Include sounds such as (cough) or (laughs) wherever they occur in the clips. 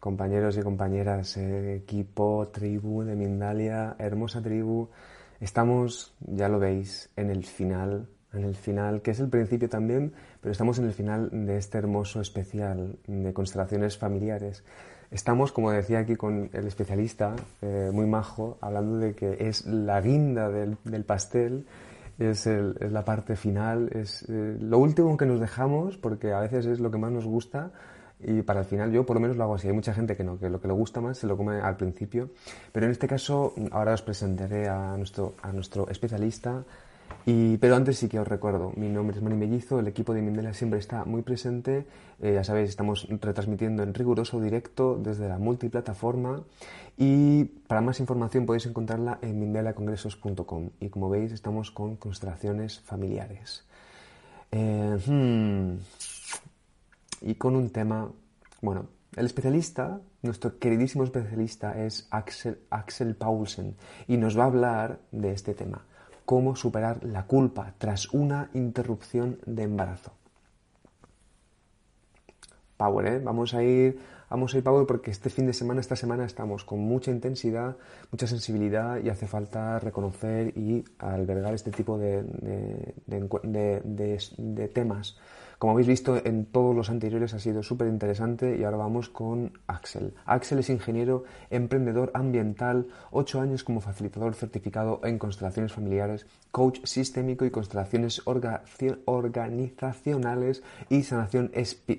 Compañeros y compañeras, eh, equipo, tribu de Mindalia, hermosa tribu. Estamos, ya lo veis, en el final, en el final, que es el principio también, pero estamos en el final de este hermoso especial de constelaciones familiares. Estamos, como decía aquí con el especialista, eh, muy majo, hablando de que es la guinda del, pastel, es, la parte final, es eh, lo último que nos dejamos, porque a veces es lo que más nos gusta, y para el final yo por lo menos lo hago así. Hay mucha gente que no, que lo que le gusta más se lo come al principio. Pero en este caso ahora os presentaré a nuestro, a nuestro especialista. Y, pero antes sí que os recuerdo, mi nombre es Mani Mellizo, el equipo de Mindela siempre está muy presente. Eh, ya sabéis, estamos retransmitiendo en riguroso directo desde la multiplataforma. Y para más información podéis encontrarla en mindelacongresos.com. Y como veis, estamos con constelaciones familiares. Eh, hmm, y con un tema, bueno, el especialista, nuestro queridísimo especialista es Axel, Axel Paulsen y nos va a hablar de este tema, cómo superar la culpa tras una interrupción de embarazo. Power, ¿eh? Vamos a ir, vamos a ir Power porque este fin de semana, esta semana estamos con mucha intensidad, mucha sensibilidad y hace falta reconocer y albergar este tipo de, de temas como habéis visto en todos los anteriores ha sido súper interesante y ahora vamos con Axel. Axel es ingeniero, emprendedor ambiental, 8 años como facilitador certificado en constelaciones familiares, coach sistémico y constelaciones organizacionales y sanación,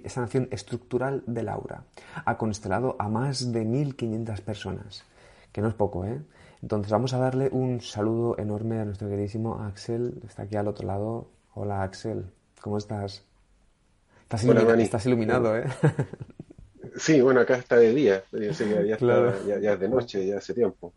sanación estructural del aura. Ha constelado a más de 1.500 personas, que no es poco, ¿eh? Entonces vamos a darle un saludo enorme a nuestro queridísimo Axel, está aquí al otro lado. Hola Axel, ¿cómo estás? Estás, iluminado, ¿eh? Sí, bueno, acá está de día, ya, es de noche, ya hace tiempo.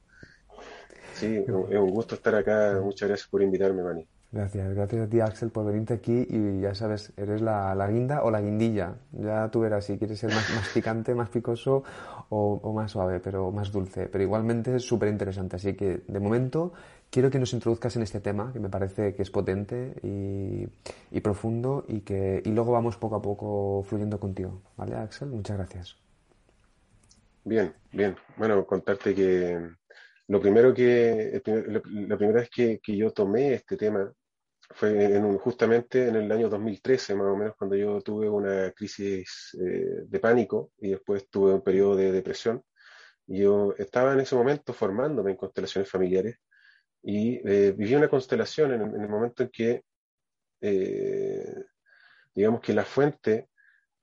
Sí, es un gusto estar acá, muchas gracias por invitarme, Mani. Gracias, gracias a ti Axel por venirte aquí y ya sabes, eres la, guinda o la guindilla. Ya tú verás si quieres ser más, más picante, más picoso o, o, más suave, pero más dulce. Pero igualmente es súper interesante. Así que de momento quiero que nos introduzcas en este tema, que me parece que es potente y, profundo, y que y luego vamos poco a poco fluyendo contigo. ¿Vale, Axel? Muchas gracias. Bien, bien. Bueno, contarte que lo primero que, la primera vez que, yo tomé este tema fue en justamente en el año 2013, más o menos, cuando yo tuve una crisis eh, de pánico y después tuve un periodo de depresión. Yo estaba en ese momento formándome en constelaciones familiares y eh, viví una constelación en, el momento en que, eh, digamos que la fuente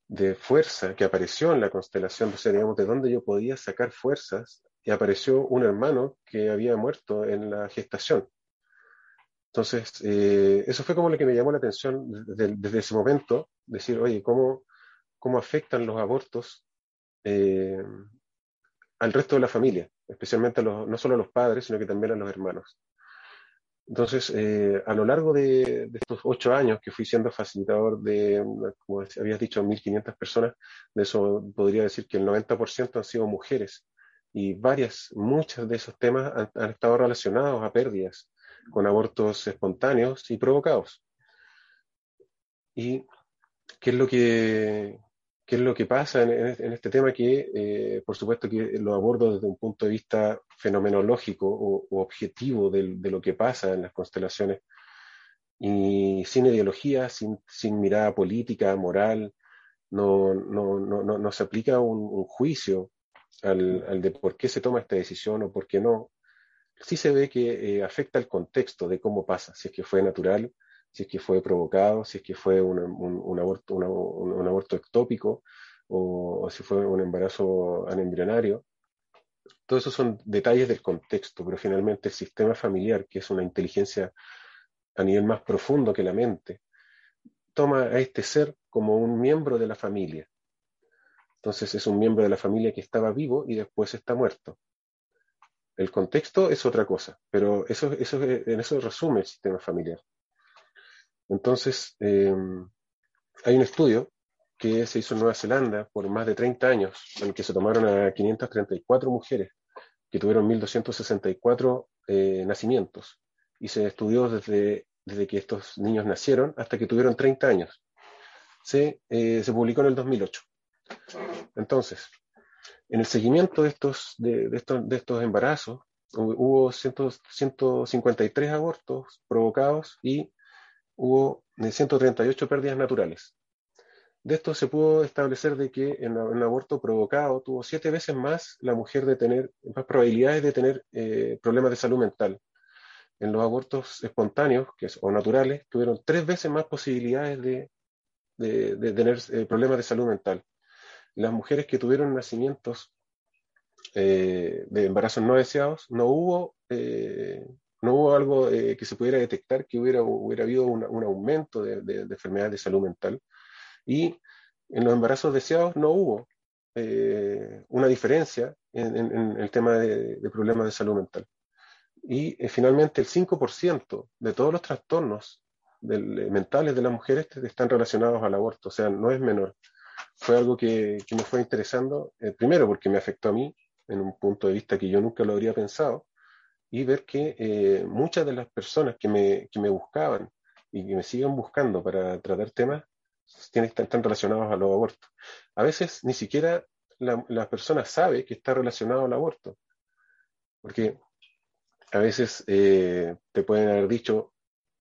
de fuerza que apareció en la constelación, o sea, digamos, de donde yo podía sacar fuerzas, y apareció un hermano que había muerto en la gestación. Entonces, eh, eso fue como lo que me llamó la atención desde, ese momento, decir, oye, ¿cómo, cómo afectan los abortos al resto de la familia, especialmente los, no solo a los padres, sino que también a los hermanos. Entonces, eh, a lo largo de, estos ocho años que fui siendo facilitador de, como habías dicho, 1.500 personas, de eso podría decir que el 90% han sido mujeres y varias, muchos de esos temas han, estado relacionados a pérdidas con abortos espontáneos y provocados. ¿Y qué es lo que, qué es lo que pasa en, este tema? Que, eh, por supuesto, que lo abordo desde un punto de vista fenomenológico o, objetivo de, lo que pasa en las constelaciones y sin ideología, sin, mirada política, moral, no, no, no, no se aplica un, juicio al, de por qué se toma esta decisión o por qué no. Sí se ve que eh, afecta el contexto de cómo pasa, si es que fue natural, si es que fue provocado, si es que fue un, un, aborto, un, aborto ectópico o, si fue un embarazo anembrionario. Todos esos son detalles del contexto, pero finalmente el sistema familiar, que es una inteligencia a nivel más profundo que la mente, toma a este ser como un miembro de la familia. Entonces es un miembro de la familia que estaba vivo y después está muerto. El contexto es otra cosa, pero eso, eso, en eso resume el sistema familiar. Entonces, eh, hay un estudio que se hizo en Nueva Zelanda por más de 30 años, en el que se tomaron a 534 mujeres que tuvieron 1.264 eh, nacimientos y se estudió desde, desde que estos niños nacieron hasta que tuvieron 30 años. Se, eh, se publicó en el 2008. Entonces, en el seguimiento de estos, de, estos, de estos embarazos, hubo 153 abortos provocados y hubo 138 pérdidas naturales. De esto se pudo establecer de que en un aborto provocado tuvo siete veces más la mujer de tener, más probabilidades de tener eh, problemas de salud mental. En los abortos espontáneos que o naturales tuvieron tres veces más posibilidades de, tener eh, problemas de salud mental. Las mujeres que tuvieron nacimientos eh, de embarazos no deseados, no hubo, no hubo algo que se pudiera detectar que hubiera, hubiera habido un aumento de, de enfermedades de salud mental y en los embarazos deseados no hubo eh, una diferencia en, el tema de, problemas de salud mental. Y eh, finalmente el 5% de todos los trastornos mentales de las mujeres están relacionados al aborto, o sea, no es menor. Fue algo que, me fue interesando, eh, primero porque me afectó a mí en un punto de vista que yo nunca lo habría pensado, y ver que muchas de las personas que me, que me buscaban y que me siguen buscando para tratar temas están relacionados a los abortos. A veces ni siquiera la, persona sabe que está relacionado al aborto, porque a veces eh, te pueden haber dicho,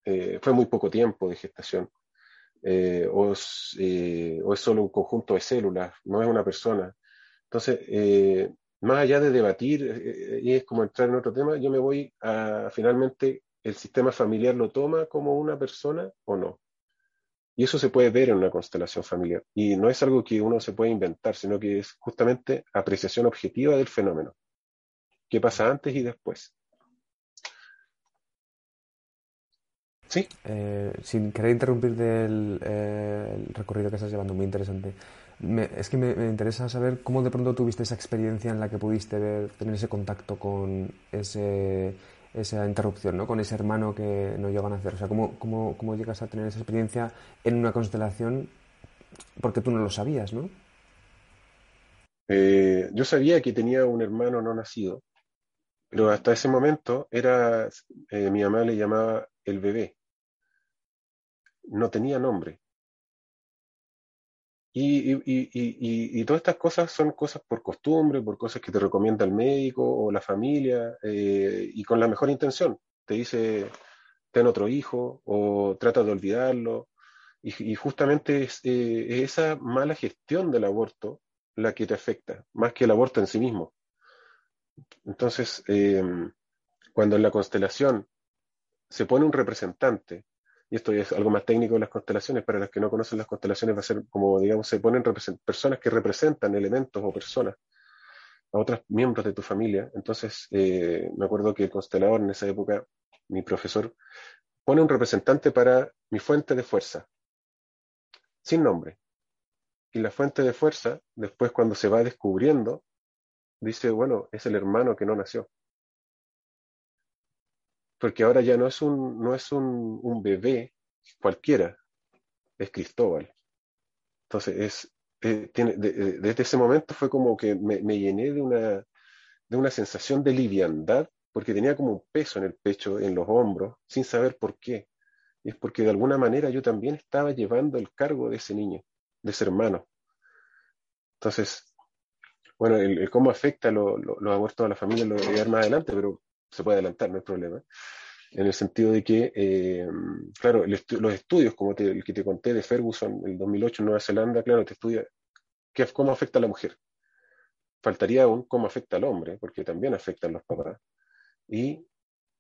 eh, fue muy poco tiempo de gestación, eh, o, es, o, es, solo un conjunto de células, no es una persona. Entonces, más allá de debatir, y es como entrar en otro tema, yo me voy a finalmente, el sistema familiar lo toma como una persona o no. Y eso se puede ver en una constelación familiar. Y no es algo que uno se puede inventar, sino que es justamente apreciación objetiva del fenómeno. ¿Qué pasa antes y después? Sí. Eh, sin querer interrumpir eh, recorrido que estás llevando, muy interesante. Es que me, me, interesa saber cómo de pronto tuviste esa experiencia en la que pudiste ver, tener ese contacto con ese esa interrupción, ¿no? Con ese hermano que no llegan a hacer. O sea, ¿cómo, cómo, cómo llegas a tener esa experiencia en una constelación? Porque tú no lo sabías, ¿no? Eh, yo sabía que tenía un hermano no nacido, pero hasta ese momento era, eh, mi mamá le llamaba el bebé. No tenía nombre. Y, y, y, y, todas estas cosas son cosas por costumbre, por cosas que te recomienda el médico o la familia, eh, y con la mejor intención. Te dice, ten otro hijo o trata de olvidarlo. Y, justamente es, eh, esa mala gestión del aborto la que te afecta, más que el aborto en sí mismo. Entonces, eh, cuando en la constelación se pone un representante y esto es algo más técnico de las constelaciones, para los que no conocen las constelaciones va a ser como, digamos, se ponen personas que representan elementos o personas a otros miembros de tu familia. Entonces, eh, me acuerdo que el constelador en esa época, mi profesor, pone un representante para mi fuente de fuerza, sin nombre. Y la fuente de fuerza, después cuando se va descubriendo, dice, bueno, es el hermano que no nació porque ahora ya no es un, no es un, bebé cualquiera, es Cristóbal. Entonces, es, eh, desde ese momento fue como que me, llené de una, de una sensación de liviandad, porque tenía como un peso en el pecho, en los hombros, sin saber por qué. Es porque de alguna manera yo también estaba llevando el cargo de ese niño, de ese hermano. Entonces, bueno, el, cómo afecta los abortos a la familia lo voy a ver más adelante, pero se puede adelantar, no hay problema, en el sentido de que, eh, claro, los estudios, como el que te conté de Ferguson, el 2008 en Nueva Zelanda, claro, te estudia qué, cómo afecta a la mujer. Faltaría aún cómo afecta al hombre, porque también afecta a los papás. Y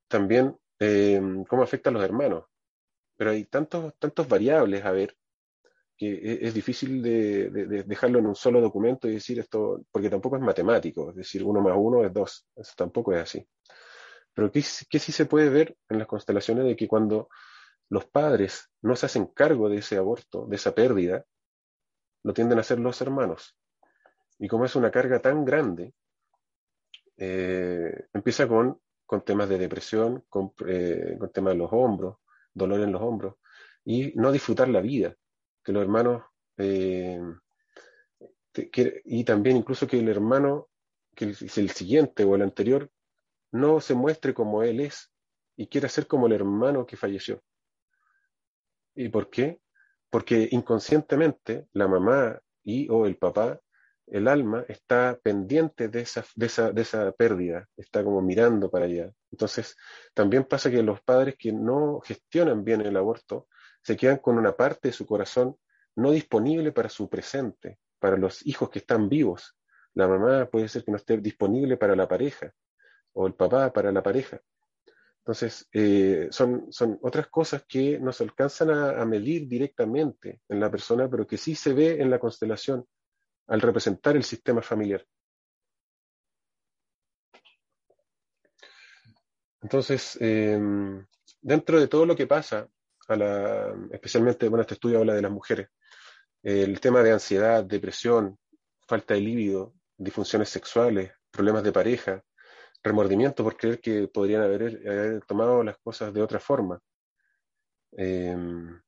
también eh, cómo afecta a los hermanos. Pero hay tantos, tantos variables a ver que e, es, difícil de, dejarlo en un solo documento y decir esto, porque tampoco es matemático, es decir, uno más uno es dos, eso tampoco es así. Pero ¿qué, sí se puede ver en las constelaciones de que cuando los padres no se hacen cargo de ese aborto, de esa pérdida, lo tienden a hacer los hermanos. Y como es una carga tan grande, eh, empieza con, con, temas de depresión, con, eh, temas de los hombros, dolor en los hombros, y no disfrutar la vida, que los hermanos, eh, y también incluso que el hermano, que el, el siguiente o el anterior, no se muestre como él es y quiera ser como el hermano que falleció. ¿Y por qué? Porque inconscientemente la mamá y o el papá, el alma está pendiente de esa, de esa, de esa pérdida, está como mirando para allá. Entonces, también pasa que los padres que no gestionan bien el aborto se quedan con una parte de su corazón no disponible para su presente, para los hijos que están vivos. La mamá puede ser que no esté disponible para la pareja, o el papá para la pareja. Entonces, eh, son, son otras cosas que no se alcanzan a, medir directamente en la persona, pero que sí se ve en la constelación al representar el sistema familiar. Entonces, em, dentro de todo lo que pasa, a la, especialmente, bueno, este estudio habla de las mujeres, el tema de ansiedad, depresión, falta de líbido, disfunciones sexuales, problemas de pareja, remordimiento por creer que podrían haber, tomado las cosas de otra forma. Em,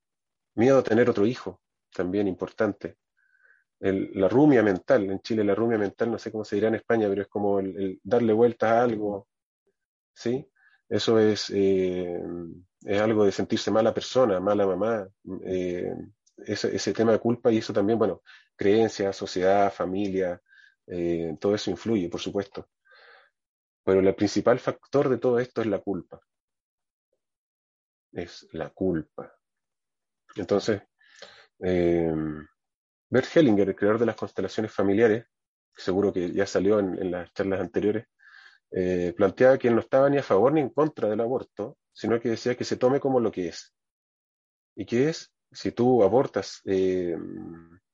miedo a tener otro hijo, también importante. la rumia mental, en Chile la rumia mental, no sé cómo se dirá en España, pero es como el, darle vuelta a algo, ¿sí? Eso es, eh, es algo de sentirse mala persona, mala mamá, eh, ese, ese, tema de culpa y eso también, bueno, creencia, sociedad, familia, eh, todo eso influye, por supuesto. Pero el principal factor de todo esto es la culpa. Es la culpa. Entonces, eh, Bert Hellinger, el creador de las constelaciones familiares, seguro que ya salió en, las charlas anteriores, eh, planteaba que él no estaba ni a favor ni en contra del aborto, sino que decía que se tome como lo que es. ¿Y qué es? Si tú abortas eh,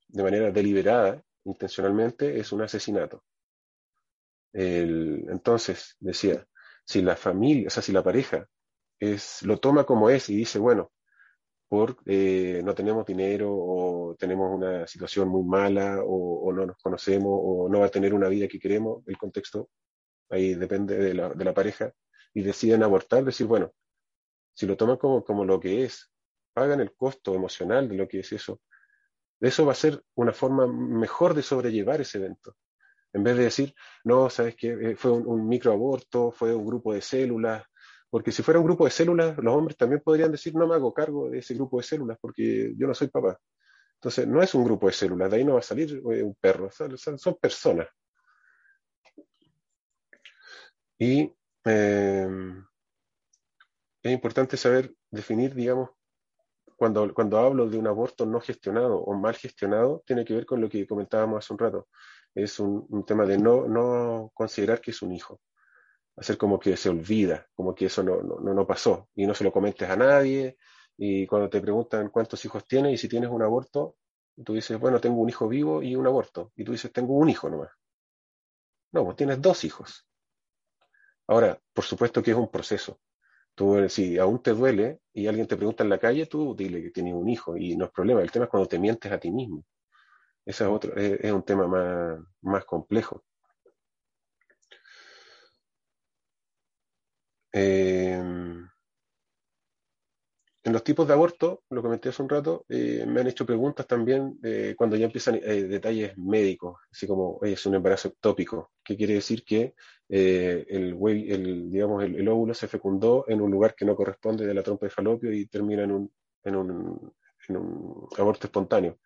de manera deliberada, intencionalmente, es un asesinato entonces, decía, si la familia, o sea, si la pareja es, lo toma como es y dice, bueno, por eh, no tenemos dinero o tenemos una situación muy mala o, no nos conocemos o no va a tener una vida que queremos, el contexto ahí depende de la, de la pareja, y deciden abortar, decir, bueno, si lo toman como, como lo que es, pagan el costo emocional de lo que es eso, eso va a ser una forma mejor de sobrellevar ese evento. En vez de decir, no, sabes que eh, fue un, microaborto, fue un grupo de células, porque si fuera un grupo de células, los hombres también podrían decir, no me hago cargo de ese grupo de células porque yo no soy papá. Entonces, no es un grupo de células, de ahí no va a salir eh, un perro, son, personas. Y em, es importante saber definir, digamos, cuando, cuando hablo de un aborto no gestionado o mal gestionado, tiene que ver con lo que comentábamos hace un rato es un, tema de no, no, considerar que es un hijo. Hacer como que se olvida, como que eso no, no, no pasó y no se lo comentes a nadie. Y cuando te preguntan cuántos hijos tienes y si tienes un aborto, tú dices, bueno, tengo un hijo vivo y un aborto. Y tú dices, tengo un hijo nomás. No, pues tienes dos hijos. Ahora, por supuesto que es un proceso. Tú, si aún te duele y alguien te pregunta en la calle, tú dile que tienes un hijo y no es problema. El tema es cuando te mientes a ti mismo. Ese es, otro, es, un tema más, más complejo. Eh, en los tipos de aborto, lo comenté hace un rato, eh, me han hecho preguntas también eh, cuando ya empiezan detalles médicos, así como es un embarazo ectópico, que quiere decir que el, el, digamos, el, óvulo se fecundó en un lugar que no corresponde de la trompa de falopio y termina en un, en un aborto espontáneo.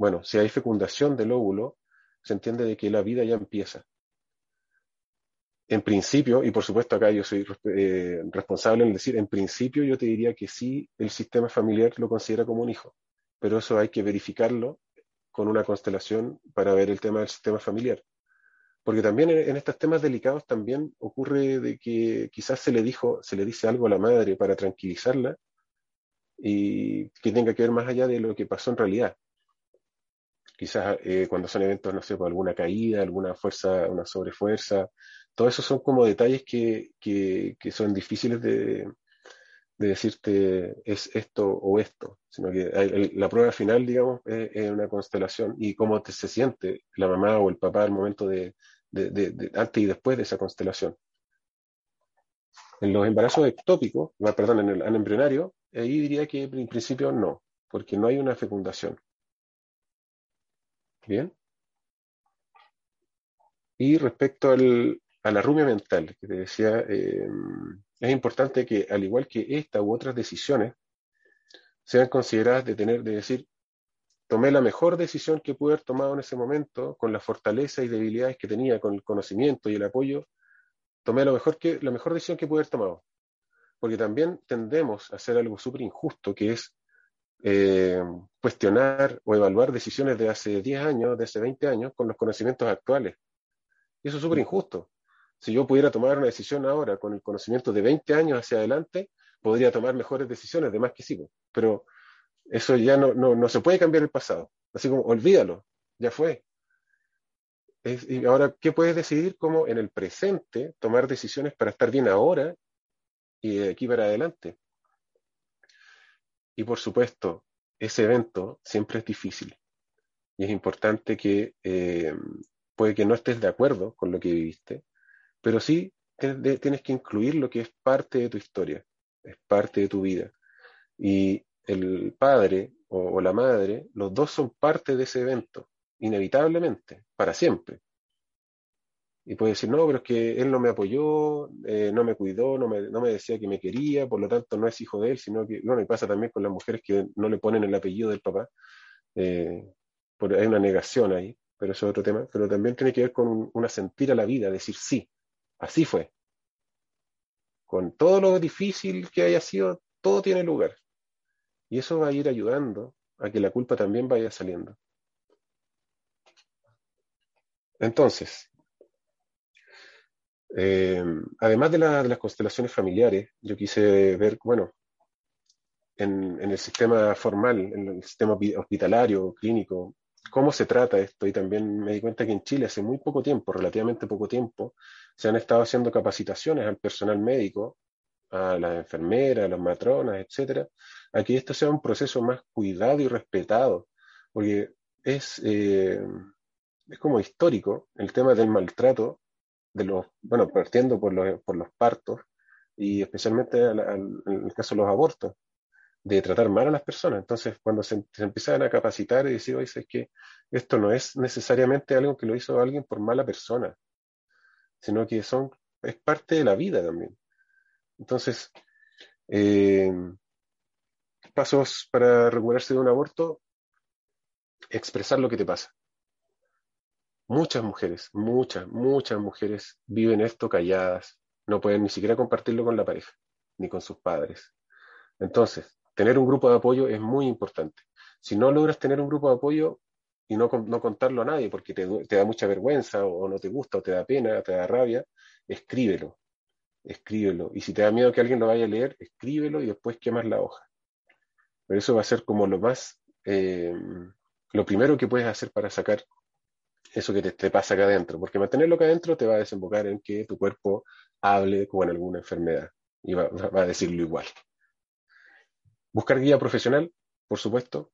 Bueno, si hay fecundación del óvulo, se entiende de que la vida ya empieza. En principio, y por supuesto acá yo soy eh, responsable en decir, en principio yo te diría que sí, el sistema familiar lo considera como un hijo, pero eso hay que verificarlo con una constelación para ver el tema del sistema familiar. Porque también en, estos temas delicados también ocurre de que quizás se le dijo, se le dice algo a la madre para tranquilizarla y que tenga que ver más allá de lo que pasó en realidad quizás eh, cuando son eventos, no sé, por alguna caída, alguna fuerza, una sobrefuerza, todo eso son como detalles que, que, son difíciles de, de, decirte es esto o esto, sino que la prueba final, digamos, es, una constelación y cómo se siente la mamá o el papá al momento de, antes y después de esa constelación. En los embarazos ectópicos, perdón, en el embrionario, ahí diría que en principio no, porque no hay una fecundación. Bien. Y respecto al, a la rumia mental, que te decía, eh, es importante que, al igual que esta u otras decisiones, sean consideradas de tener, de decir, tomé la mejor decisión que pude haber tomado en ese momento, con la fortaleza y debilidades que tenía, con el conocimiento y el apoyo, tomé lo mejor la mejor decisión que pude haber tomado. Porque también tendemos a hacer algo súper injusto, que es eh, cuestionar o evaluar decisiones de hace 10 años, de hace 20 años, con los conocimientos actuales. Y eso es súper injusto. Si yo pudiera tomar una decisión ahora con el conocimiento de 20 años hacia adelante, podría tomar mejores decisiones, de más que sí. Pero eso ya no, no, no se puede cambiar el pasado. Así como, olvídalo, ya fue. y ahora, ¿qué puedes decidir? Cómo en el presente tomar decisiones para estar bien ahora y de aquí para adelante. Y por supuesto, ese evento siempre es difícil. Y es importante que eh, puede que no estés de acuerdo con lo que viviste, pero sí tienes que incluir lo que es parte de tu historia, es parte de tu vida. Y el padre o, la madre, los dos son parte de ese evento, inevitablemente, para siempre. Y puede decir, no, pero es que él no me apoyó, eh, no me cuidó, no me, no me, decía que me quería, por lo tanto no es hijo de él, sino que, bueno, y pasa también con las mujeres que no le ponen el apellido del papá. Eh, hay una negación ahí, pero eso es otro tema. Pero también tiene que ver con un, una sentir a la vida, decir sí, así fue. Con todo lo difícil que haya sido, todo tiene lugar. Y eso va a ir ayudando a que la culpa también vaya saliendo. Entonces, eh, además de, las constelaciones familiares, yo quise ver, bueno, en, el sistema formal, en el sistema hospitalario, clínico, cómo se trata esto. Y también me di cuenta que en Chile hace muy poco tiempo, relativamente poco tiempo, se han estado haciendo capacitaciones al personal médico, a las enfermeras, a las matronas, etcétera, a que esto sea un proceso más cuidado y respetado, porque es, eh, es como histórico el tema del maltrato de los, bueno, partiendo por los, por los partos y especialmente en el caso de los abortos, de tratar mal a las personas. Entonces, cuando se, se empiezan a capacitar y decir, oye, es que esto no es necesariamente algo que lo hizo alguien por mala persona, sino que son, es parte de la vida también. Entonces, eh, pasos para recuperarse de un aborto, expresar lo que te pasa. Muchas mujeres, muchas, muchas mujeres viven esto calladas, no pueden ni siquiera compartirlo con la pareja, ni con sus padres. Entonces, tener un grupo de apoyo es muy importante. Si no logras tener un grupo de apoyo y no, no contarlo a nadie porque te, da mucha vergüenza o, no te gusta o te da pena, te da rabia, escríbelo, escríbelo. Y si te da miedo que alguien lo vaya a leer, escríbelo y después quemas la hoja. Pero eso va a ser como lo más, eh, lo primero que puedes hacer para sacar eso que te, pasa acá adentro, porque mantenerlo acá adentro te va a desembocar en que tu cuerpo hable con alguna enfermedad y va, a decirlo igual. Buscar guía profesional, por supuesto.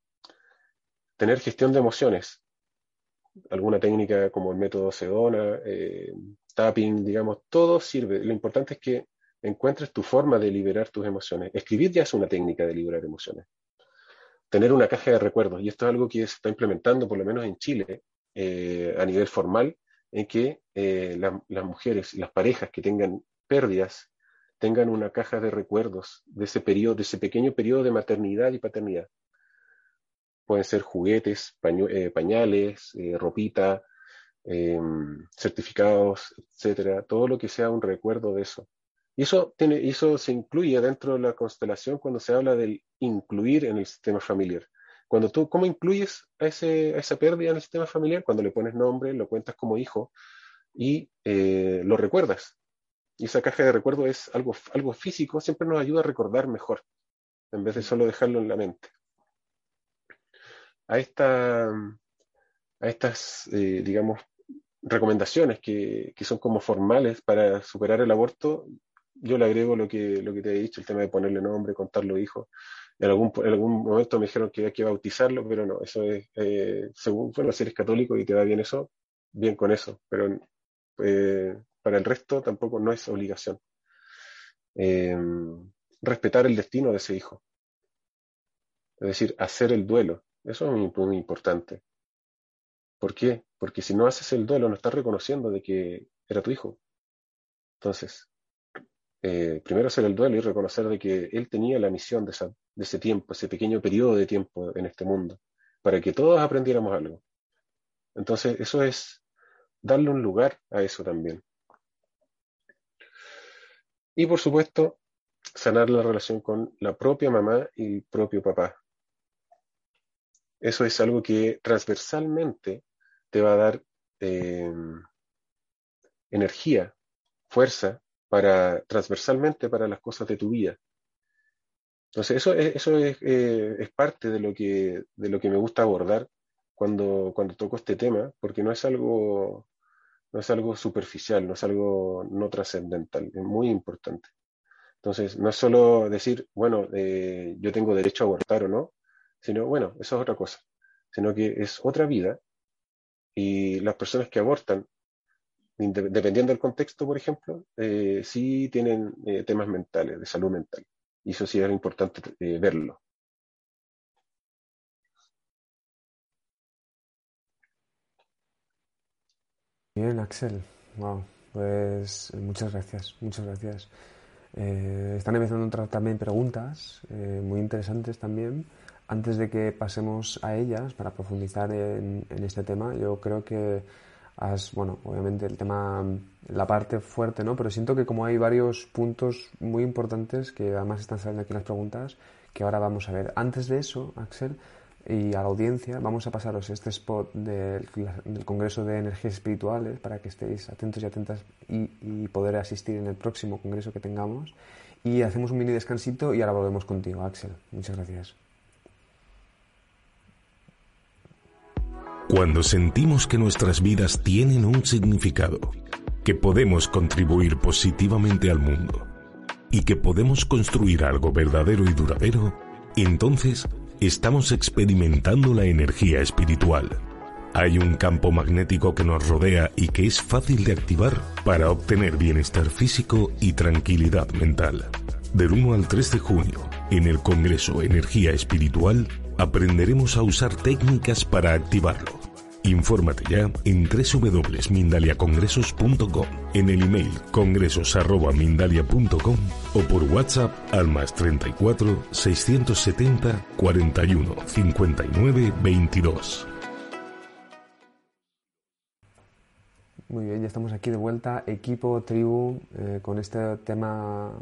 Tener gestión de emociones. Alguna técnica como el método Sedona, eh, tapping, digamos, todo sirve. Lo importante es que encuentres tu forma de liberar tus emociones. Escribir ya es una técnica de liberar emociones tener una caja de recuerdos. Y esto es algo que se está implementando, por lo menos en Chile, eh, a nivel formal, en que eh, las mujeres, las parejas que tengan pérdidas, tengan una caja de recuerdos de ese periodo, de ese pequeño periodo de maternidad y paternidad. Pueden ser juguetes, eh, pañales, ropita, certificados, etcétera, todo lo que sea un recuerdo de eso. Y eso, tiene, eso se incluye dentro de la constelación cuando se habla del incluir en el sistema familiar. Cuando tú, ¿cómo incluyes a, ese, esa pérdida en el sistema familiar? Cuando le pones nombre, lo cuentas como hijo y eh, lo recuerdas. Y esa caja de recuerdo es algo, algo físico, siempre nos ayuda a recordar mejor, en vez de solo dejarlo en la mente. A, esta, a estas, eh, digamos, recomendaciones que, que, son como formales para superar el aborto, yo le agrego lo que, lo que te he dicho, el tema de ponerle nombre, contarlo hijo. En algún, en algún momento me dijeron que hay que bautizarlo, pero no, eso es, eh, según, bueno, si eres católico y te va bien eso, bien con eso, pero eh, para el resto tampoco no es obligación. Eh, respetar el destino de ese hijo. Es decir, hacer el duelo. Eso es muy, muy importante. ¿Por qué? Porque si no haces el duelo, no estás reconociendo de que era tu hijo. Entonces, eh, primero hacer el duelo y reconocer de que él tenía la misión de, ese tiempo, ese pequeño periodo de tiempo en este mundo, para que todos aprendiéramos algo. Entonces, eso es darle un lugar a eso también. Y por supuesto, sanar la relación con la propia mamá y el propio papá. Eso es algo que transversalmente te va a dar eh, energía, fuerza para transversalmente para las cosas de tu vida. Entonces, eso, es, eso es, eh, es, parte de lo, que, de lo que me gusta abordar cuando, cuando toco este tema, porque no es algo, no es algo superficial, no es algo no trascendental, es muy importante. Entonces, no es solo decir, bueno, eh, yo tengo derecho a abortar o no, sino, bueno, eso es otra cosa, sino que es otra vida y las personas que abortan, dependiendo del contexto, por ejemplo, eh, sí tienen eh, temas mentales, de salud mental. Y eso sí es importante eh, verlo. Bien, Axel. Wow. Pues muchas gracias, muchas gracias. están empezando a entrar también preguntas muy interesantes también. Antes de que pasemos a ellas para profundizar en este tema, yo creo que bueno, obviamente el tema, la parte fuerte, ¿no? Pero siento que como hay varios puntos muy importantes que además están saliendo aquí en las preguntas, que ahora vamos a ver. Antes de eso, Axel, y a la audiencia, vamos a pasaros este spot del, Congreso de Energías Espirituales para que estéis atentos y atentas y, y, poder asistir en el próximo congreso que tengamos. Y hacemos un mini descansito y ahora volvemos contigo, Axel. Muchas gracias. Cuando sentimos que nuestras vidas tienen un significado, que podemos contribuir positivamente al mundo y que podemos construir algo verdadero y duradero, entonces estamos experimentando la energía espiritual. Hay un campo magnético que nos rodea y que es fácil de activar para obtener bienestar físico y tranquilidad mental. Del 1 al 3 de junio, en el Congreso Energía Espiritual, aprenderemos a usar técnicas para activarlo. Infórmate ya en www.mindaliacongresos.com, en el email congresos.mindalia.com o por WhatsApp al más 34 670 41 59 22. Muy bien, ya estamos aquí de vuelta, equipo, tribu, eh, con este tema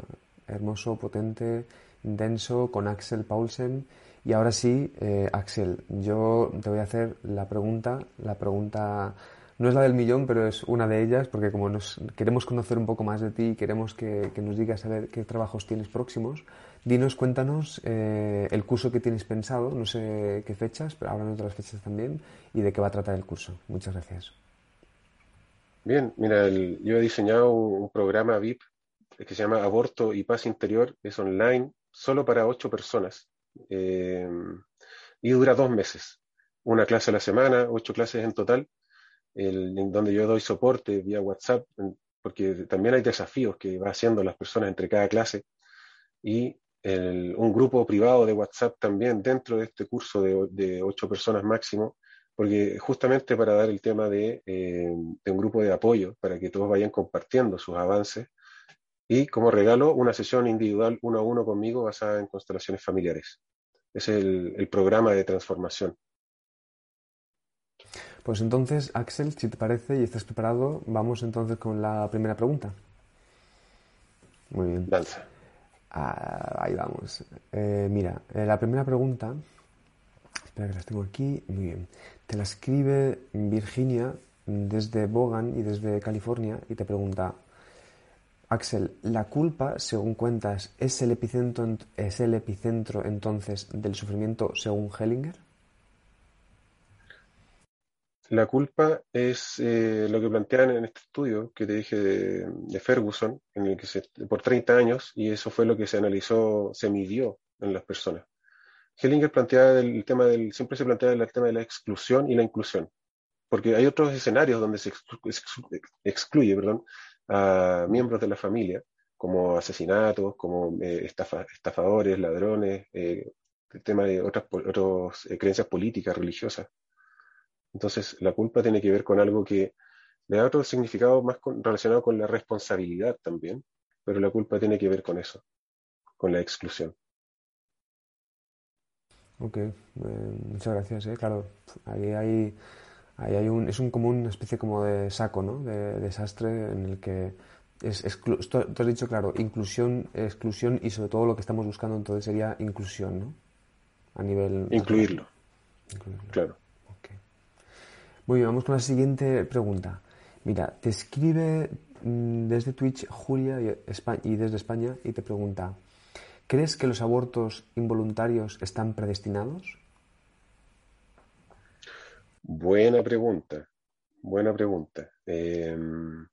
hermoso, potente, intenso, con Axel Paulsen. Y ahora sí, eh, Axel, yo te voy a hacer la pregunta. La pregunta no es la del millón, pero es una de ellas, porque como nos queremos conocer un poco más de ti y queremos que, nos digas a ver qué trabajos tienes próximos, dinos, cuéntanos eh, el curso que tienes pensado, no sé qué fechas, pero de otras fechas también, y de qué va a tratar el curso. Muchas gracias. Bien, mira, yo he diseñado un programa VIP que se llama Aborto y Paz Interior, es online, solo para ocho personas. Eh, y dura dos meses. Una clase a la semana, ocho clases en total, en donde yo doy soporte vía WhatsApp, porque también hay desafíos que va haciendo las personas entre cada clase. Y un grupo privado de WhatsApp también dentro de este curso de, ocho personas máximo, porque justamente para dar el tema de, eh, de, un grupo de apoyo, para que todos vayan compartiendo sus avances, y como regalo una sesión individual uno a uno conmigo basada en constelaciones familiares. Es el, programa de transformación. Pues entonces, Axel, si te parece y estás preparado, vamos entonces con la primera pregunta. Muy bien. Danza. Ah, ahí vamos. Eh, mira, eh, la primera pregunta, espera que las tengo aquí, muy bien. Te la escribe Virginia desde Bogan y desde California y te pregunta, Axel, ¿la culpa, según cuentas, es el epicentro, entonces del sufrimiento según Hellinger? La culpa es eh, lo que plantean en este estudio que te dije de, Ferguson, en el que se, por 30 años, y eso fue lo que se analizó, se midió en las personas. Hellinger planteaba el, tema del, siempre se plantea el tema de la exclusión y la inclusión, porque hay otros escenarios donde se excluye, perdón, a miembros de la familia, como asesinatos, como eh, estafadores, ladrones, eh, el tema de otras, otras eh, creencias políticas, religiosas. Entonces, la culpa tiene que ver con algo que le da otro significado más relacionado con la responsabilidad también, pero la culpa tiene que ver con eso, con la exclusión. Ok, eh, muchas gracias. Claro, ahí hay, ahí hay un, es un, como una especie como de saco, ¿no? De, desastre en el que es, tú has dicho, claro, inclusión, exclusión y sobre todo lo que estamos buscando entonces sería inclusión, ¿no? A nivel... Incluirlo. Claro. Okay. Muy bien, vamos con la siguiente pregunta. Mira, te escribe mm, desde Twitch Julia y desde España y te pregunta, ¿crees que los abortos involuntarios están predestinados? Buena pregunta, buena pregunta. Em,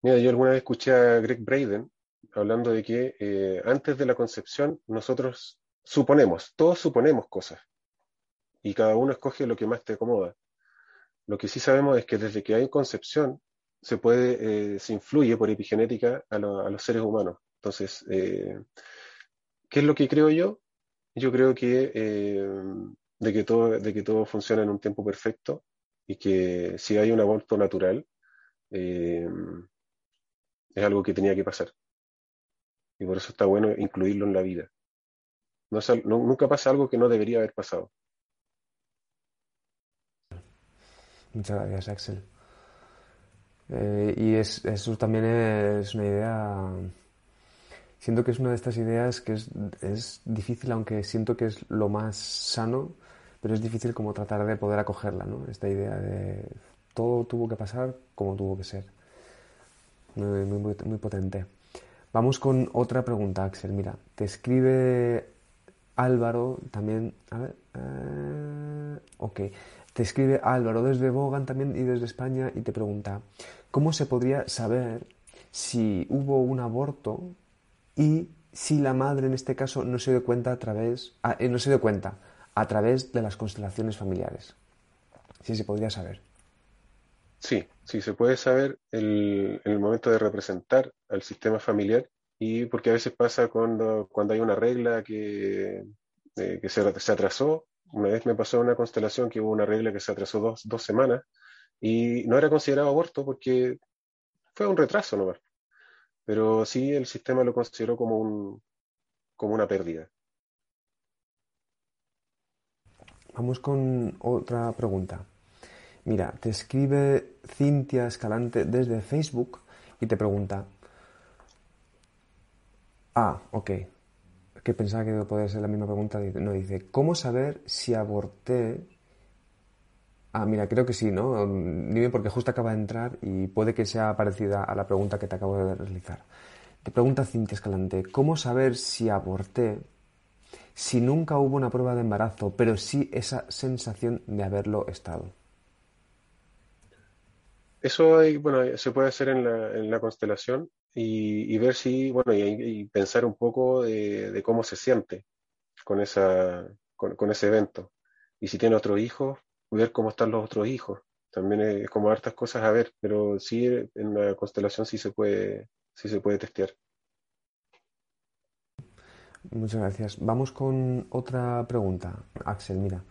mira, yo alguna vez escuché a Greg Braden hablando de que eh, antes de la concepción nosotros suponemos, todos suponemos cosas y cada uno escoge lo que más te acomoda. Lo que sí sabemos es que desde que hay concepción se puede, eh, se influye por epigenética a, los seres humanos. Entonces, eh, ¿qué es lo que creo yo? Yo creo que, eh, de que todo, de que todo funciona en un tiempo perfecto y que si hay un aborto natural, es algo que tenía que pasar. Y por eso está bueno incluirlo en la vida. nunca pasa algo que no debería haber pasado. Muchas gracias, Axel. Eh, y es, eso también es una idea. Siento que es una de estas ideas que es, es, difícil, aunque siento que es lo más sano, pero es difícil como tratar de poder acogerla, ¿no? Esta idea de todo tuvo que pasar como tuvo que ser. Muy, muy, muy potente. Vamos con otra pregunta, Axel. Mira, te escribe Álvaro también. A ver. Eh, ok. Te escribe Álvaro desde Bogan también y desde España y te pregunta, ¿cómo se podría saber si hubo un aborto y si la madre en este caso no se dio cuenta a través, eh, no se dio cuenta a través de las constelaciones familiares? Si se podría saber. Sí, sí, se puede saber en el momento de representar al sistema familiar y porque a veces pasa cuando, cuando hay una regla que, eh, que se, se, atrasó una vez me pasó una constelación que hubo una regla que se atrasó dos, dos semanas y no era considerado aborto porque fue un retraso nomás. Pero sí el sistema lo consideró como, un, como una pérdida. Vamos con otra pregunta. Mira, te escribe Cintia Escalante desde Facebook y te pregunta. Ah, ok que pensaba que podía ser la misma pregunta, no, dice, ¿cómo saber si aborté? Ah, mira, creo que sí, ¿no? Dime porque justo acaba de entrar y puede que sea parecida a la pregunta que te acabo de realizar. Te pregunta Cintia Escalante, ¿cómo saber si aborté si nunca hubo una prueba de embarazo, pero sí esa sensación de haberlo estado? Eso hay, bueno, se puede hacer en la, en la constelación y, ver si, bueno, y, pensar un poco de, cómo se siente con, esa, con, ese evento. Y si tiene otros hijos, ver cómo están los otros hijos. También es como hartas cosas a ver, pero sí en la constelación sí se puede, sí se puede testear. Muchas gracias. Vamos con otra pregunta, Axel. Mira,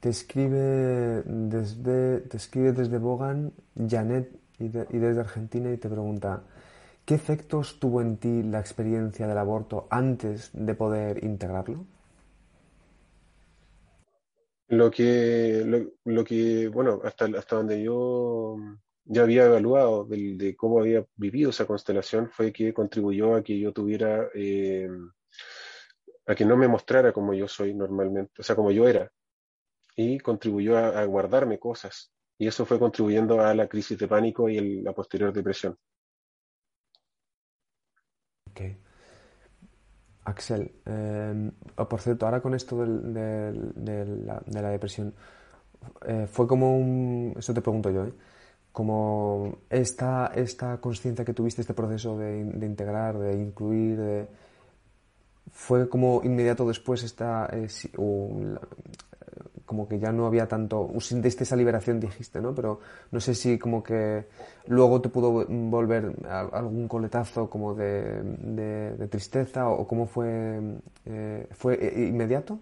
te escribe desde, te escribe desde Bogan, Janet, y desde Argentina, y te pregunta, ¿Qué efectos tuvo en ti la experiencia del aborto antes de poder integrarlo? Lo que, lo, que bueno, hasta, hasta donde yo ya había evaluado de, cómo había vivido esa constelación fue que contribuyó a que yo tuviera, eh, a que no me mostrara como yo soy normalmente, o sea, como yo era, y contribuyó a, guardarme cosas. Y eso fue contribuyendo a la crisis de pánico y la posterior depresión. Axel, em, oh, por cierto, ahora con esto de, la, depresión, eh, fue como un, eso te pregunto yo, ¿eh? como esta, esta conciencia que tuviste, este proceso de, integrar, de incluir, fue como inmediato después esta, eh, como que ya no había tanto, sentiste esa liberación dijiste, ¿no? Pero no sé si como que luego te pudo volver algún coletazo como de, tristeza o cómo fue, eh, ¿fue inmediato?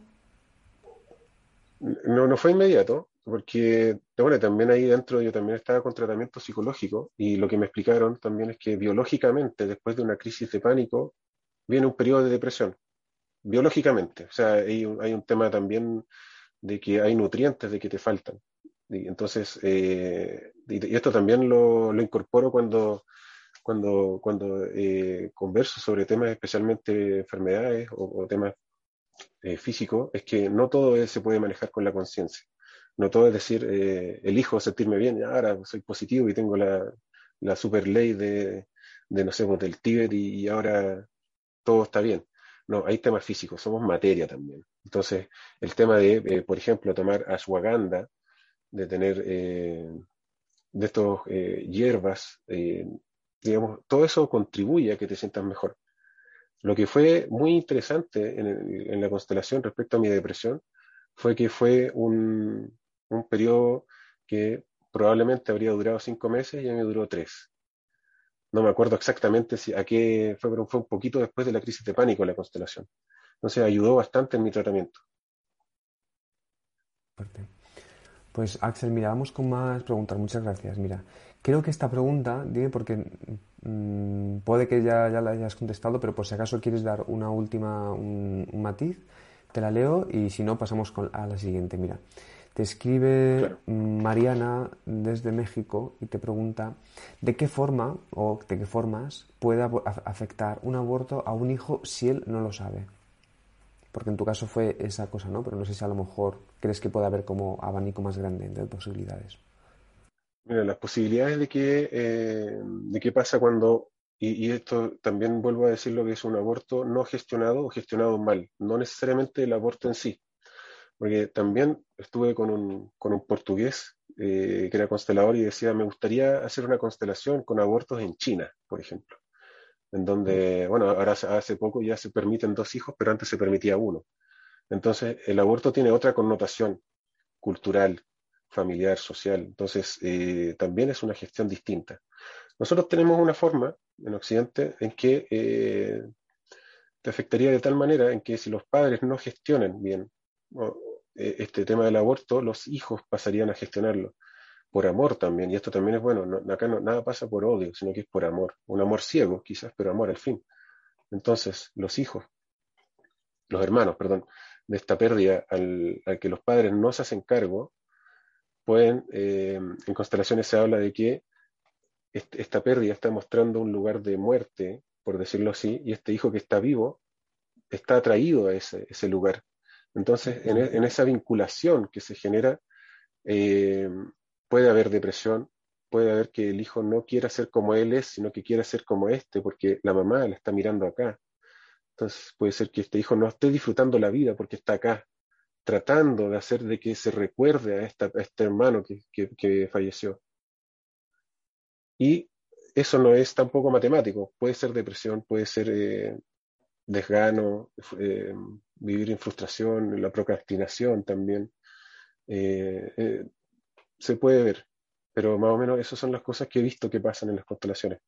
No, no fue inmediato, porque bueno, también ahí dentro yo también estaba con tratamiento psicológico y lo que me explicaron también es que biológicamente después de una crisis de pánico viene un periodo de depresión biológicamente. O sea, hay un, hay un tema también de que hay nutrientes de que te faltan. Y entonces, eh, y, esto también lo, lo, incorporo cuando, cuando, cuando eh, converso sobre temas especialmente enfermedades o, o temas eh, físicos, es que no todo se puede manejar con la conciencia. No todo es decir, elijo sentirme bien, ahora soy positivo y tengo la, la super ley de, de, no sé, pues, del Tíbet y, y ahora todo está bien. No, hay temas físicos, somos materia también. Entonces, el tema de, eh, por ejemplo, tomar ashwagandha, de tener eh, de estos eh, hierbas, digamos, todo eso contribuye a que te sientas mejor. Lo que fue muy interesante en la constelación respecto a mi depresión fue que fue un, un periodo que probablemente habría durado cinco meses y a mí duró tres. No me acuerdo exactamente si, a qué fue, pero fue un poquito después de la crisis de pánico la constelación. Entonces ayudó bastante en mi tratamiento. Pues Axel, mira, vamos con más preguntas. Muchas gracias. Mira, creo que esta pregunta, dime porque mmm, puede que ya, ya, la hayas contestado, pero por si acaso quieres dar una última, un, un matiz, te la leo y si no pasamos con, a la siguiente. Mira, te escribe claro. Mariana desde México y te pregunta de qué forma o de qué formas puede afectar un aborto a un hijo si él no lo sabe. Porque en tu caso fue esa cosa, ¿no? Pero no sé si a lo mejor crees que puede haber como abanico más grande de posibilidades. Mira, las posibilidades de que, eh, de qué pasa cuando, y, y, esto también vuelvo a decir lo que es un aborto no gestionado o gestionado mal, no necesariamente el aborto en sí. Porque también estuve con un, con un portugués eh, que era constelador y decía, me gustaría hacer una constelación con abortos en China, por ejemplo en donde, bueno, ahora hace poco ya se permiten dos hijos, pero antes se permitía uno. Entonces, el aborto tiene otra connotación cultural, familiar, social. Entonces, eh, también es una gestión distinta. Nosotros tenemos una forma en Occidente en que eh, te afectaría de tal manera en que si los padres no gestionan bien este tema del aborto, los hijos pasarían a gestionarlo por amor también, y esto también es bueno, no, acá nada pasa por odio, sino que es por amor, un amor ciego quizás, pero amor al fin. Entonces, los hijos, los hermanos, perdón, de esta pérdida al, que los padres no se hacen cargo, pueden, eh, en constelaciones se habla de que esta pérdida está mostrando un lugar de muerte, por decirlo así, y este hijo que está vivo está atraído a ese, lugar. Entonces, en, en, esa vinculación que se genera, eh, puede haber depresión, puede haber que el hijo no quiera ser como él es, sino que quiera ser como este, porque la mamá la está mirando acá. Entonces puede ser que este hijo no esté disfrutando la vida porque está acá, tratando de hacer de que se recuerde a, esta, a este hermano que, que, falleció. Y eso no es tampoco matemático, puede ser depresión, puede ser eh, desgano, eh, vivir en frustración, la procrastinación también. Eh se puede ver, pero más o menos esas son las cosas que he visto que pasan en las constelaciones.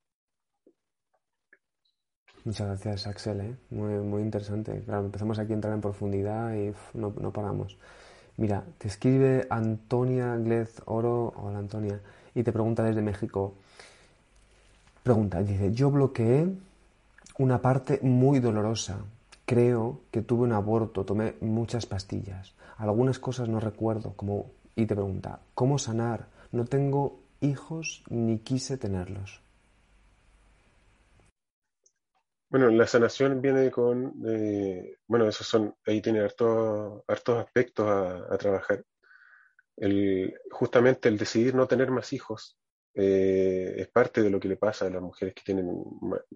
Muchas gracias, Axel. ¿eh? Muy, muy interesante. Claro, empezamos aquí a entrar en profundidad y no, no, paramos. Mira, te escribe Antonia Glez Oro, hola Antonia, y te pregunta desde México. Pregunta, dice, yo bloqueé una parte muy dolorosa. Creo que tuve un aborto, tomé muchas pastillas. Algunas cosas no recuerdo, como y te pregunta, ¿cómo sanar? No tengo hijos ni quise tenerlos. Bueno, la sanación viene con, eh, bueno, esos son, ahí tiene hartos, aspectos a, trabajar. El, justamente el decidir no tener más hijos eh, es parte de lo que le pasa a las mujeres que tienen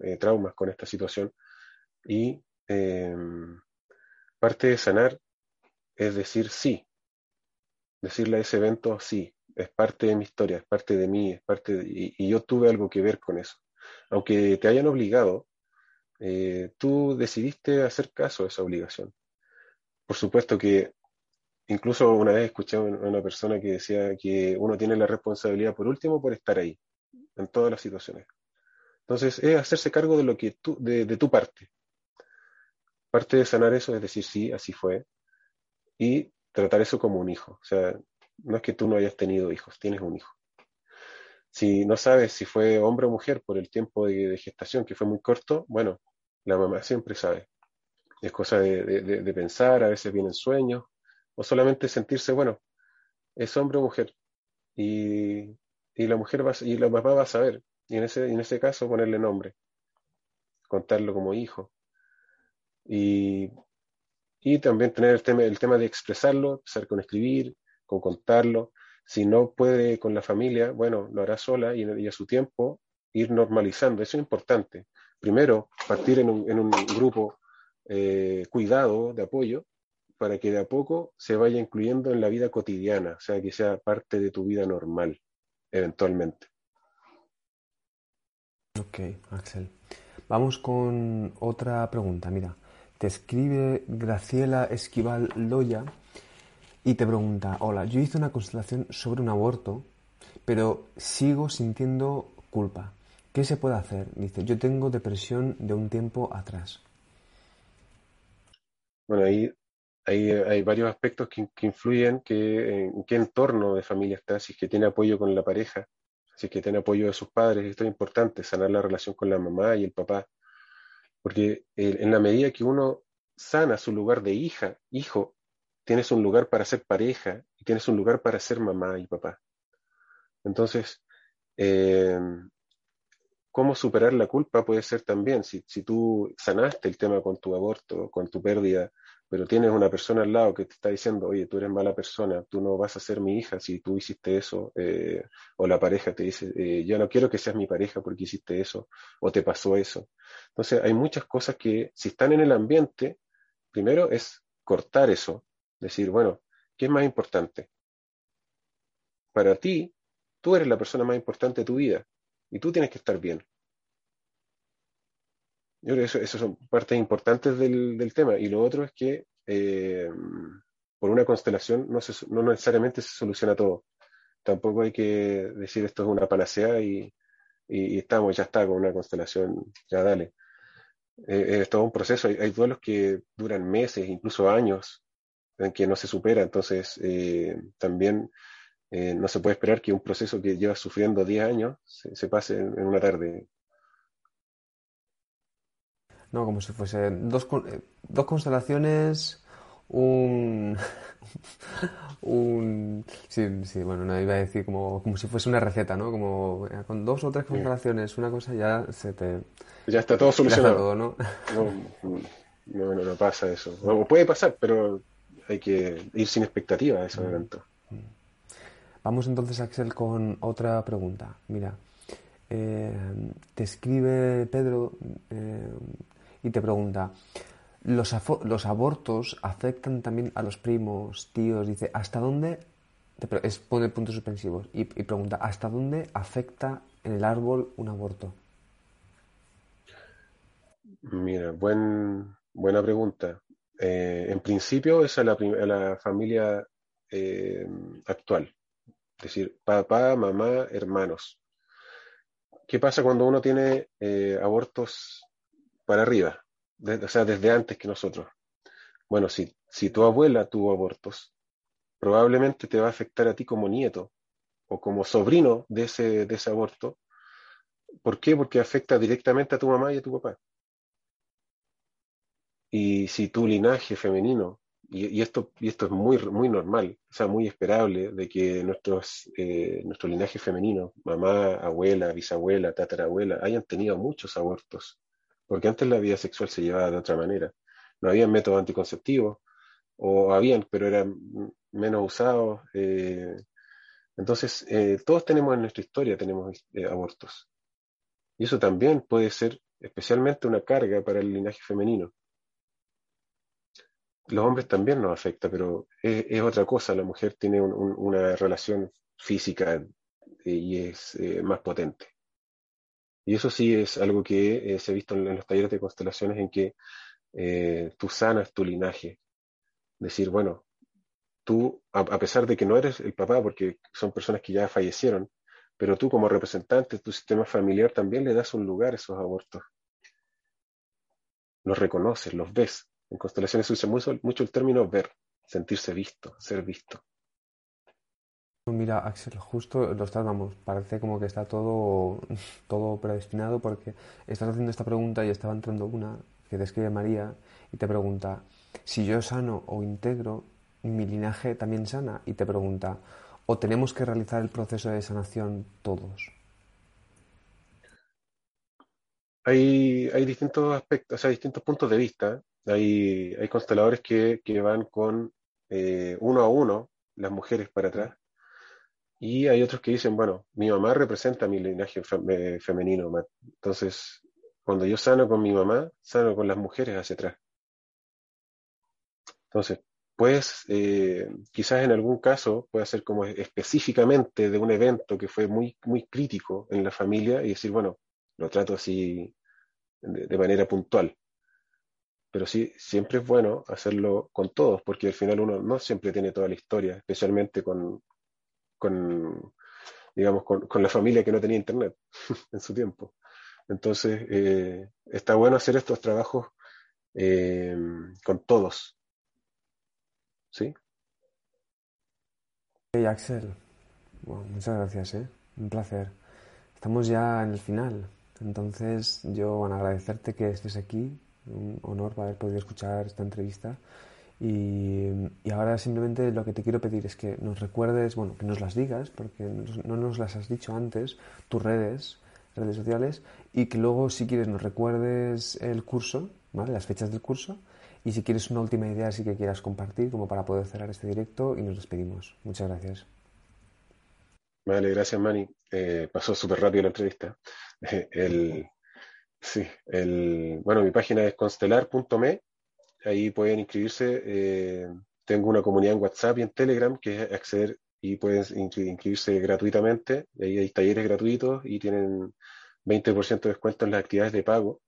eh, traumas con esta situación. Y parte de sanar es decir sí, decirle a ese evento, sí, es parte de mi historia, es parte de mí, es parte de, y, yo tuve algo que ver con eso. Aunque te hayan obligado, eh, tú decidiste hacer caso a esa obligación. Por supuesto que incluso una vez escuché a una persona que decía que uno tiene la responsabilidad por último por estar ahí, en todas las situaciones. Entonces es hacerse cargo de lo que tú, de, de tu parte. Parte de sanar eso es decir, sí, así fue. Y tratar eso como un hijo. O sea, no es que tú no hayas tenido hijos, tienes un hijo. Si no sabes si fue hombre o mujer por el tiempo de, gestación, que fue muy corto, bueno, la mamá siempre sabe. es cosa de, pensar, a veces vienen sueños, o solamente sentirse, bueno, es hombre o mujer. Y, la mujer va, y la mamá va a saber, y en ese, en ese caso ponerle nombre, contarlo como hijo. Y, también tener el tema, el tema de expresarlo, empezar con escribir, con contarlo. Si no puede con la familia, bueno, lo hará sola y, y a su tiempo ir normalizando. Eso es importante. Primero, partir en un, en un grupo eh, cuidado, de apoyo, para que de a poco se vaya incluyendo en la vida cotidiana, o sea, que sea parte de tu vida normal, eventualmente. Ok, Axel. Vamos con otra pregunta. Mira, te escribe Graciela Esquival Loya y te pregunta, hola, yo hice una constelación sobre un aborto, pero sigo sintiendo culpa. ¿Qué se puede hacer? Dice, yo tengo depresión de un tiempo atrás. Bueno, ahí, hay varios aspectos que, influyen que, en qué entorno de familia está, si es que tiene apoyo con la pareja, si es que tiene apoyo de sus padres, esto es importante, sanar la relación con la mamá y el papá, porque en la medida que uno sana su lugar de hija, hijo, tienes un lugar para ser pareja y tienes un lugar para ser mamá y papá. Entonces, eh, cómo superar la culpa puede ser también, si, si tú sanaste el tema con tu aborto, con tu pérdida, pero tienes una persona al lado que te está diciendo, oye, tú eres mala persona, tú no vas a ser mi hija si tú hiciste eso, eh, o la pareja te dice, eh, yo no quiero que seas mi pareja porque hiciste eso, o te pasó eso. Entonces, hay muchas cosas que, si están en el ambiente, primero es cortar eso, decir, bueno, ¿qué es más importante? Para ti, tú eres la persona más importante de tu vida, y tú tienes que estar bien. Yo creo que eso, son partes importantes del, tema. Y lo otro es que eh, por una constelación no, no necesariamente se soluciona todo. Tampoco hay que decir esto es una panacea y, estamos, ya está con una constelación, ya dale. Eh, es todo un proceso. Hay, duelos que duran meses, incluso años, en que no se supera. Entonces, eh, también eh, no se puede esperar que un proceso que lleva sufriendo 10 años se, pase en, una tarde. No, como si fuese dos, eh, dos constelaciones, un, (laughs) un sí, sí, bueno, no iba a decir como, como si fuese una receta, ¿no? Como eh, con dos o tres constelaciones, una cosa ya se te... Ya está todo solucionado. (laughs) ¿no? No, no, pasa eso. O puede pasar, pero hay que ir sin expectativa a ese evento. Mm. Mm. Vamos entonces, Axel, con otra pregunta. Mira, eh, te escribe Pedro eh, y te pregunta, ¿los, ¿los, abortos afectan también a los primos, tíos? Dice, ¿hasta dónde? Es, pone puntos suspensivos y, pregunta, ¿hasta dónde afecta en el árbol un aborto? Mira, buen, buena pregunta. Eh, en principio es a la, familia actual, es decir, papá, mamá, hermanos. ¿Qué pasa cuando uno tiene eh, abortos para arriba? o sea, desde antes que nosotros. Bueno, si, si tu abuela tuvo abortos, probablemente te va a afectar a ti como nieto o como sobrino de ese, de ese aborto. ¿Por qué? Porque afecta directamente a tu mamá y a tu papá. Y si tu linaje femenino y, esto, y esto es muy, muy normal, o sea, muy esperable de que nuestros, eh, nuestro linaje femenino, mamá, abuela, bisabuela, tatarabuela, hayan tenido muchos abortos, porque antes la vida sexual se llevaba de otra manera. No había métodos anticonceptivos, o habían, pero eran menos usados. Eh, entonces, eh, todos tenemos en nuestra historia, tenemos abortos. Y eso también puede ser especialmente una carga para el linaje femenino los hombres también nos afecta, pero es, otra cosa. La mujer tiene una relación física eh, y es eh, más potente. Y eso sí es algo que eh, se ha visto en, los talleres de constelaciones en que tú sanas tu linaje. Decir, bueno, tú, a, pesar de que no eres el papá, porque son personas que ya fallecieron, pero tú como representante de tu sistema familiar también le das un lugar a esos abortos. Los reconoces, los ves. En constelaciones se usa mucho, el término ver, sentirse visto, ser visto. Mira, Axel, justo lo estás, vamos, parece como que está todo, (laughs) todo predestinado porque estás haciendo esta pregunta y estaba entrando una que describe María y te pregunta, si yo sano o integro, mi linaje también sana y te pregunta, ¿o tenemos que realizar el proceso de sanación todos? Hay, hay distintos aspectos, o sea, distintos puntos de vista. Hay, hay consteladores que, que van con eh, uno a uno las mujeres para atrás. Y hay otros que dicen, bueno, mi mamá representa mi linaje femenino. Entonces, cuando yo sano con mi mamá, sano con las mujeres hacia atrás. Entonces, pues quizás en algún caso pueda ser como específicamente de un evento que fue muy, muy crítico en la familia y decir, bueno, lo trato así de, manera puntual. Pero sí, siempre es bueno hacerlo con todos, porque al final uno no siempre tiene toda la historia, especialmente con, con digamos, con, la familia que no tenía internet (laughs) en su tiempo. Entonces, eh, está bueno hacer estos trabajos eh, con todos, ¿Sí? Hey Axel, muchas gracias, ¿eh? un placer. Estamos ya en el final, entonces yo bueno, agradecerte que estés aquí, un honor haber podido escuchar esta entrevista. Y, ahora simplemente lo que te quiero pedir es que nos recuerdes, bueno, que nos las digas, porque no nos las has dicho antes, tus redes, redes sociales, y que luego si quieres nos recuerdes el curso, ¿vale? Las fechas del curso y si quieres una última idea, sí que quieras compartir, como para poder cerrar este directo y nos despedimos. Muchas gracias. Vale, gracias, Manny. Eh, pasó súper rápido la entrevista. (laughs) el, sí, el, bueno, mi página es constelar.me. Ahí pueden inscribirse. Eh, tengo una comunidad en WhatsApp y en Telegram que es acceder y pueden inscribirse gratuitamente. Ahí hay talleres gratuitos y tienen 20% de descuento en las actividades de pago.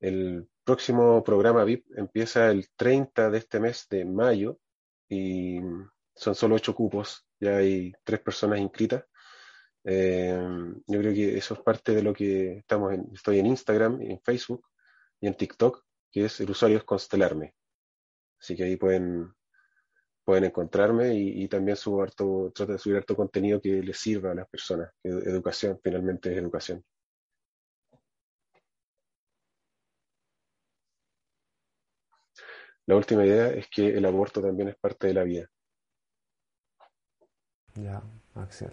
El próximo programa VIP empieza el 30 de este mes de mayo y son solo ocho cupos, ya hay tres personas inscritas. Eh, yo creo que eso es parte de lo que estamos en, estoy en Instagram, en Facebook y en TikTok, que es el usuario es Constelarme. Así que ahí pueden, pueden encontrarme y, también subo harto, trato de subir harto contenido que les sirva a las personas. Educación, finalmente es educación. La última idea es que el aborto también es parte de la vida. Ya, Axel.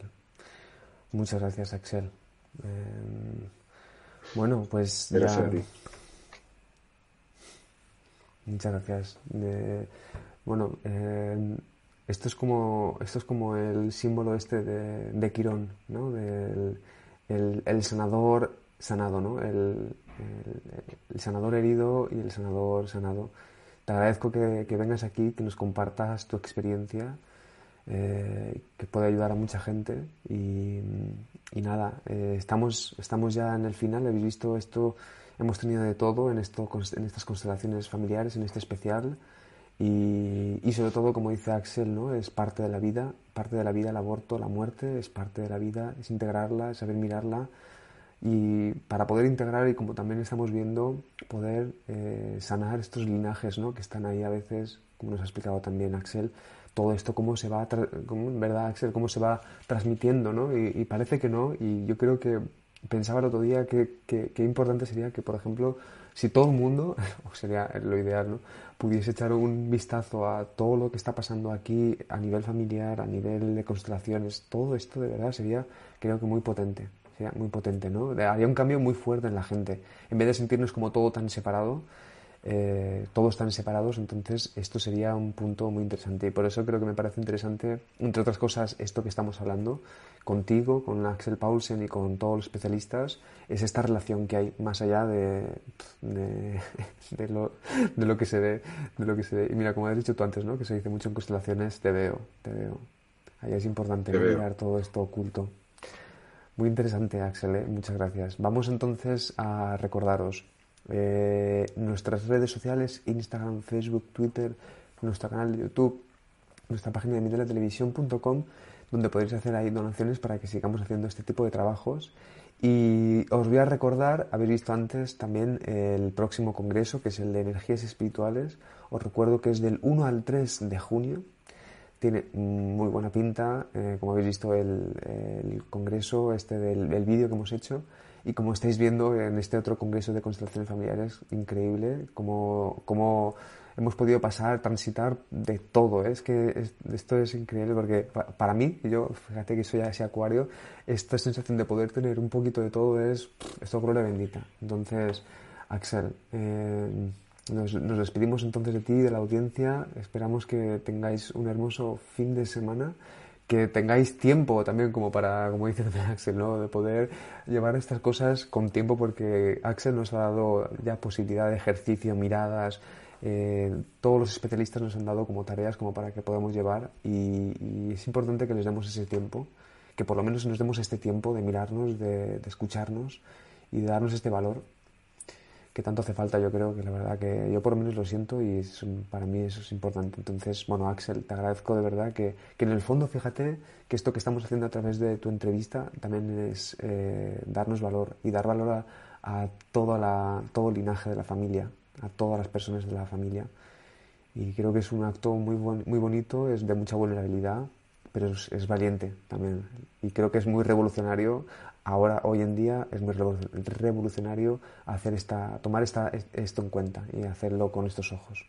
Muchas gracias, Axel. Em, bueno, pues ya... Muchas gracias. bueno, em, esto es como esto es como el símbolo este de, Quirón, ¿no? Del el, sanador sanado, ¿no? el, sanador herido y el sanador sanado. Te agradezco que, vengas aquí, que nos compartas tu experiencia, eh, que puede ayudar a mucha gente. Y, nada, eh, estamos, estamos ya en el final, habéis visto esto, hemos tenido de todo en, esto, en estas constelaciones familiares, en este especial. Y, y, sobre todo, como dice Axel, ¿no? es parte de la vida, parte de la vida el aborto, la muerte, es parte de la vida, es integrarla, es saber mirarla y para poder integrar y como también estamos viendo, poder eh, sanar estos linajes ¿no? que están ahí a veces, como nos ha explicado también Axel, todo esto cómo se va, ¿verdad Axel? Cómo se va transmitiendo, ¿no? Y, parece que no, y yo creo que pensaba el otro día que, que, importante sería que, por ejemplo, si todo el mundo, (laughs) sería lo ideal, ¿no? pudiese echar un vistazo a todo lo que está pasando aquí a nivel familiar, a nivel de constelaciones, todo esto de verdad sería, creo que muy potente sería muy potente, ¿no? Haría un cambio muy fuerte en la gente. En vez de sentirnos como todo tan separado, eh, todos tan separados, entonces esto sería un punto muy interesante. Y por eso creo que me parece interesante, entre otras cosas, esto que estamos hablando contigo, con Axel Paulsen y con todos los especialistas, es esta relación que hay más allá de, de, (laughs) lo, de lo que se ve. De lo que se ve. Y mira, como has dicho tú antes, ¿no? que se dice mucho en constelaciones, te veo, te veo. Ahí es importante mirar todo esto oculto. Muy interesante, Axel, ¿eh? muchas gracias. Vamos entonces a recordaros eh, nuestras redes sociales, Instagram, Facebook, Twitter, nuestro canal de YouTube, nuestra página de midelatelevisión.com, donde podéis hacer ahí donaciones para que sigamos haciendo este tipo de trabajos. Y os voy a recordar, habéis visto antes también el próximo congreso, que es el de energías espirituales. Os recuerdo que es del 1 al 3 de junio tiene muy buena pinta, eh, como habéis visto el, congreso, este del, vídeo que hemos hecho, y como estáis viendo en este otro congreso de constelaciones familiares, increíble, como, como hemos podido pasar, transitar de todo. ¿eh? Es que esto es increíble porque para mí, yo, fíjate que soy ese acuario, esta sensación de poder tener un poquito de todo es, esto gloria bendita. Entonces, Axel, eh, nos, nos, despedimos entonces de ti, de la audiencia. Esperamos que tengáis un hermoso fin de semana, que tengáis tiempo también como para, como dice (laughs) Axel, ¿no? de poder llevar estas cosas con tiempo porque Axel nos ha dado ya posibilidad de ejercicio, miradas, eh, todos los especialistas nos han dado como tareas como para que podamos llevar y, es importante que les demos ese tiempo, que por lo menos nos demos este tiempo de mirarnos, de, escucharnos y de darnos este valor que tanto hace falta, yo creo que la verdad que yo por lo menos lo siento y para mí eso es importante. Entonces, bueno, Axel, te agradezco de verdad que, que, en el fondo, fíjate que esto que estamos haciendo a través de tu entrevista también es eh, darnos valor y dar valor a, a la, todo el linaje de la familia, a todas las personas de la familia. Y creo que es un acto muy, muy bonito, es de mucha vulnerabilidad, pero es, valiente también. Y creo que es muy revolucionario. Ahora, hoy en día, es muy revolucionario hacer esta, tomar esta, esto en cuenta y hacerlo con estos ojos.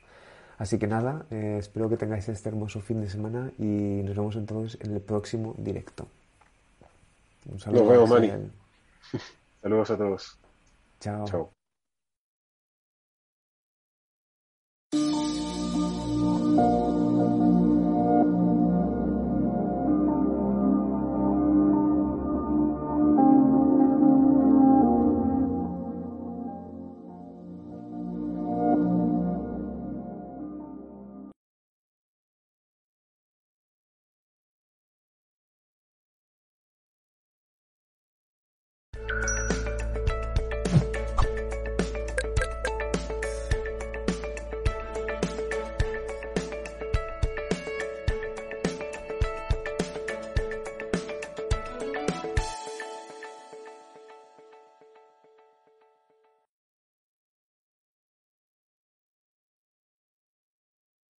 Así que nada, eh, espero que tengáis este hermoso fin de semana y nos vemos entonces en el próximo directo. Un saludo. Nos vemos, Mani. (laughs) Saludos a todos. Chao. Chao.